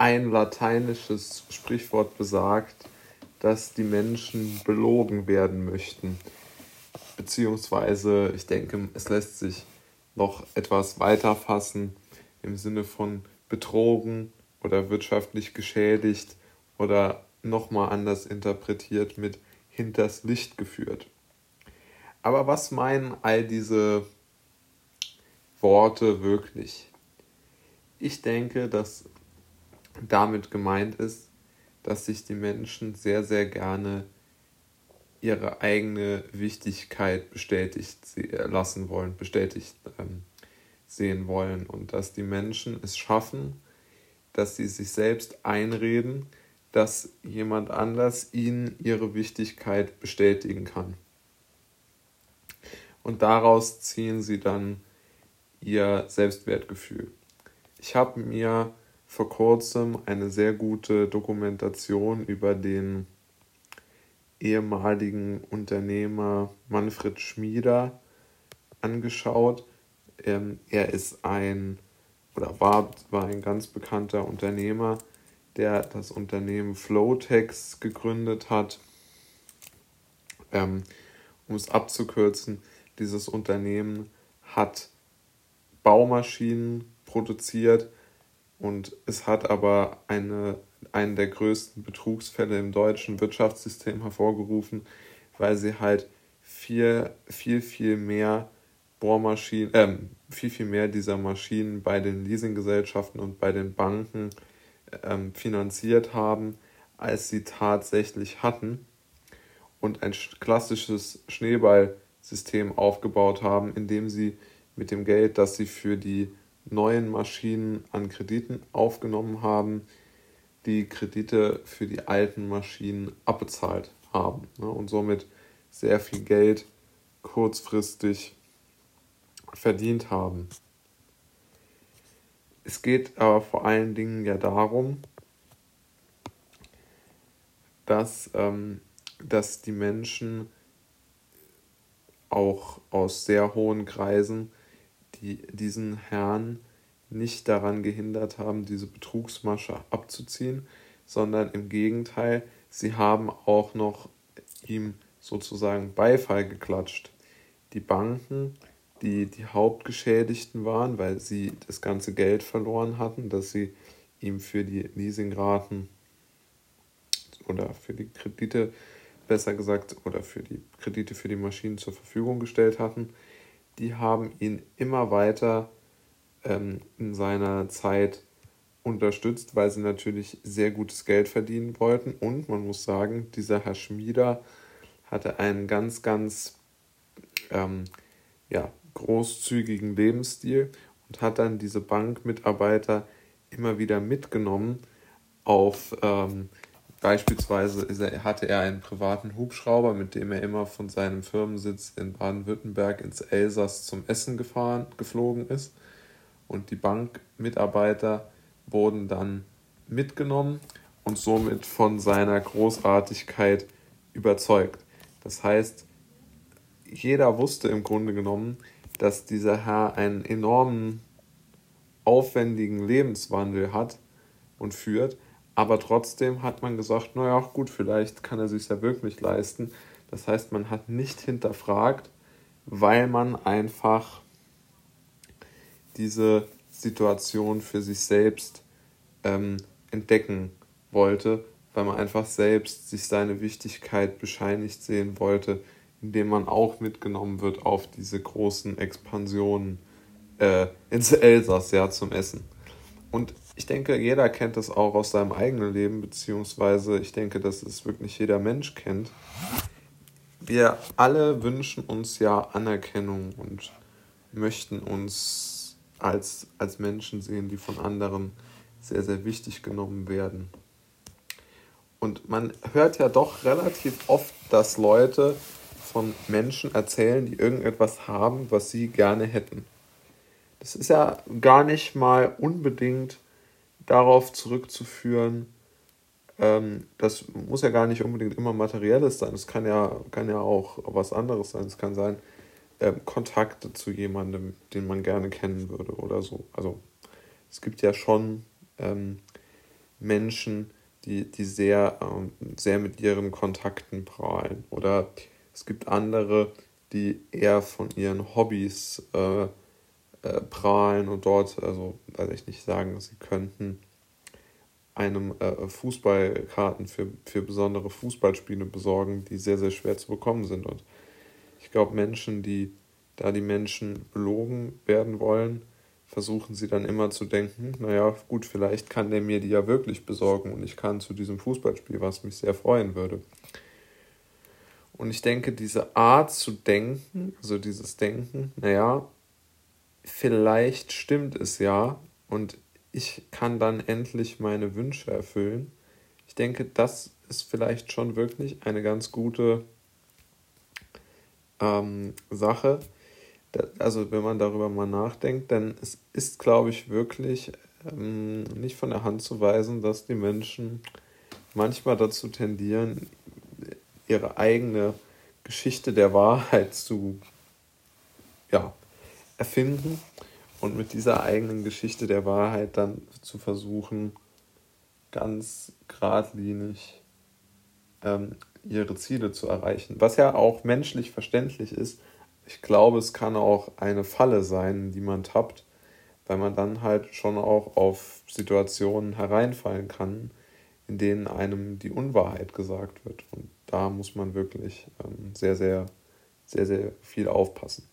ein lateinisches Sprichwort besagt, dass die Menschen belogen werden möchten. Beziehungsweise, ich denke, es lässt sich noch etwas weiter fassen im Sinne von betrogen oder wirtschaftlich geschädigt oder nochmal anders interpretiert mit hinters Licht geführt. Aber was meinen all diese Worte wirklich? Ich denke, dass damit gemeint ist, dass sich die Menschen sehr, sehr gerne ihre eigene Wichtigkeit bestätigt lassen wollen, bestätigt ähm, sehen wollen und dass die Menschen es schaffen, dass sie sich selbst einreden, dass jemand anders ihnen ihre Wichtigkeit bestätigen kann. Und daraus ziehen sie dann ihr Selbstwertgefühl. Ich habe mir vor kurzem eine sehr gute Dokumentation über den ehemaligen Unternehmer Manfred Schmieder angeschaut. Ähm, er ist ein oder war, war ein ganz bekannter Unternehmer, der das Unternehmen Flowtex gegründet hat. Ähm, um es abzukürzen, dieses Unternehmen hat Baumaschinen produziert, und es hat aber eine, einen der größten Betrugsfälle im deutschen Wirtschaftssystem hervorgerufen, weil sie halt viel, viel, viel mehr Bohrmaschinen, äh, viel, viel mehr dieser Maschinen bei den Leasinggesellschaften und bei den Banken äh, finanziert haben, als sie tatsächlich hatten und ein klassisches Schneeballsystem aufgebaut haben, indem sie mit dem Geld, das sie für die neuen Maschinen an Krediten aufgenommen haben, die Kredite für die alten Maschinen abbezahlt haben ne, und somit sehr viel Geld kurzfristig verdient haben. Es geht aber vor allen Dingen ja darum, dass, ähm, dass die Menschen auch aus sehr hohen Kreisen die diesen Herrn nicht daran gehindert haben, diese Betrugsmasche abzuziehen, sondern im Gegenteil, sie haben auch noch ihm sozusagen Beifall geklatscht. Die Banken, die die Hauptgeschädigten waren, weil sie das ganze Geld verloren hatten, das sie ihm für die Leasingraten oder für die Kredite, besser gesagt, oder für die Kredite für die Maschinen zur Verfügung gestellt hatten, die haben ihn immer weiter ähm, in seiner Zeit unterstützt, weil sie natürlich sehr gutes Geld verdienen wollten. Und man muss sagen, dieser Herr Schmieder hatte einen ganz, ganz ähm, ja, großzügigen Lebensstil und hat dann diese Bankmitarbeiter immer wieder mitgenommen auf ähm, Beispielsweise er, hatte er einen privaten Hubschrauber, mit dem er immer von seinem Firmensitz in Baden-Württemberg ins Elsass zum Essen gefahren, geflogen ist. Und die Bankmitarbeiter wurden dann mitgenommen und somit von seiner Großartigkeit überzeugt. Das heißt, jeder wusste im Grunde genommen, dass dieser Herr einen enormen, aufwendigen Lebenswandel hat und führt, aber trotzdem hat man gesagt, naja, gut, vielleicht kann er sich ja wirklich leisten. Das heißt, man hat nicht hinterfragt, weil man einfach diese Situation für sich selbst ähm, entdecken wollte, weil man einfach selbst sich seine Wichtigkeit bescheinigt sehen wollte, indem man auch mitgenommen wird auf diese großen Expansionen äh, ins Elsass, ja, zum Essen. Und ich denke, jeder kennt das auch aus seinem eigenen Leben, beziehungsweise ich denke, dass es wirklich jeder Mensch kennt. Wir alle wünschen uns ja Anerkennung und möchten uns als, als Menschen sehen, die von anderen sehr, sehr wichtig genommen werden. Und man hört ja doch relativ oft, dass Leute von Menschen erzählen, die irgendetwas haben, was sie gerne hätten. Das ist ja gar nicht mal unbedingt darauf zurückzuführen, ähm, das muss ja gar nicht unbedingt immer materielles sein. Es kann ja, kann ja auch was anderes sein. Es kann sein, ähm, Kontakte zu jemandem, den man gerne kennen würde oder so. Also es gibt ja schon ähm, Menschen, die, die sehr, ähm, sehr mit ihren Kontakten prahlen. Oder es gibt andere, die eher von ihren Hobbys äh, äh, prahlen und dort, also weiß ich nicht, sagen, sie könnten einem äh, Fußballkarten für, für besondere Fußballspiele besorgen, die sehr, sehr schwer zu bekommen sind. Und ich glaube, Menschen, die da die Menschen belogen werden wollen, versuchen sie dann immer zu denken, naja, gut, vielleicht kann der mir die ja wirklich besorgen und ich kann zu diesem Fußballspiel, was mich sehr freuen würde. Und ich denke, diese Art zu denken, also dieses Denken, naja, vielleicht stimmt es ja und ich kann dann endlich meine Wünsche erfüllen. Ich denke, das ist vielleicht schon wirklich eine ganz gute ähm, Sache. Also wenn man darüber mal nachdenkt, denn es ist, glaube ich, wirklich ähm, nicht von der Hand zu weisen, dass die Menschen manchmal dazu tendieren, ihre eigene Geschichte der Wahrheit zu ja, erfinden und mit dieser eigenen Geschichte der Wahrheit dann zu versuchen, ganz geradlinig ähm, ihre Ziele zu erreichen. Was ja auch menschlich verständlich ist. Ich glaube, es kann auch eine Falle sein, die man tappt, weil man dann halt schon auch auf Situationen hereinfallen kann, in denen einem die Unwahrheit gesagt wird. Und da muss man wirklich ähm, sehr, sehr, sehr, sehr viel aufpassen.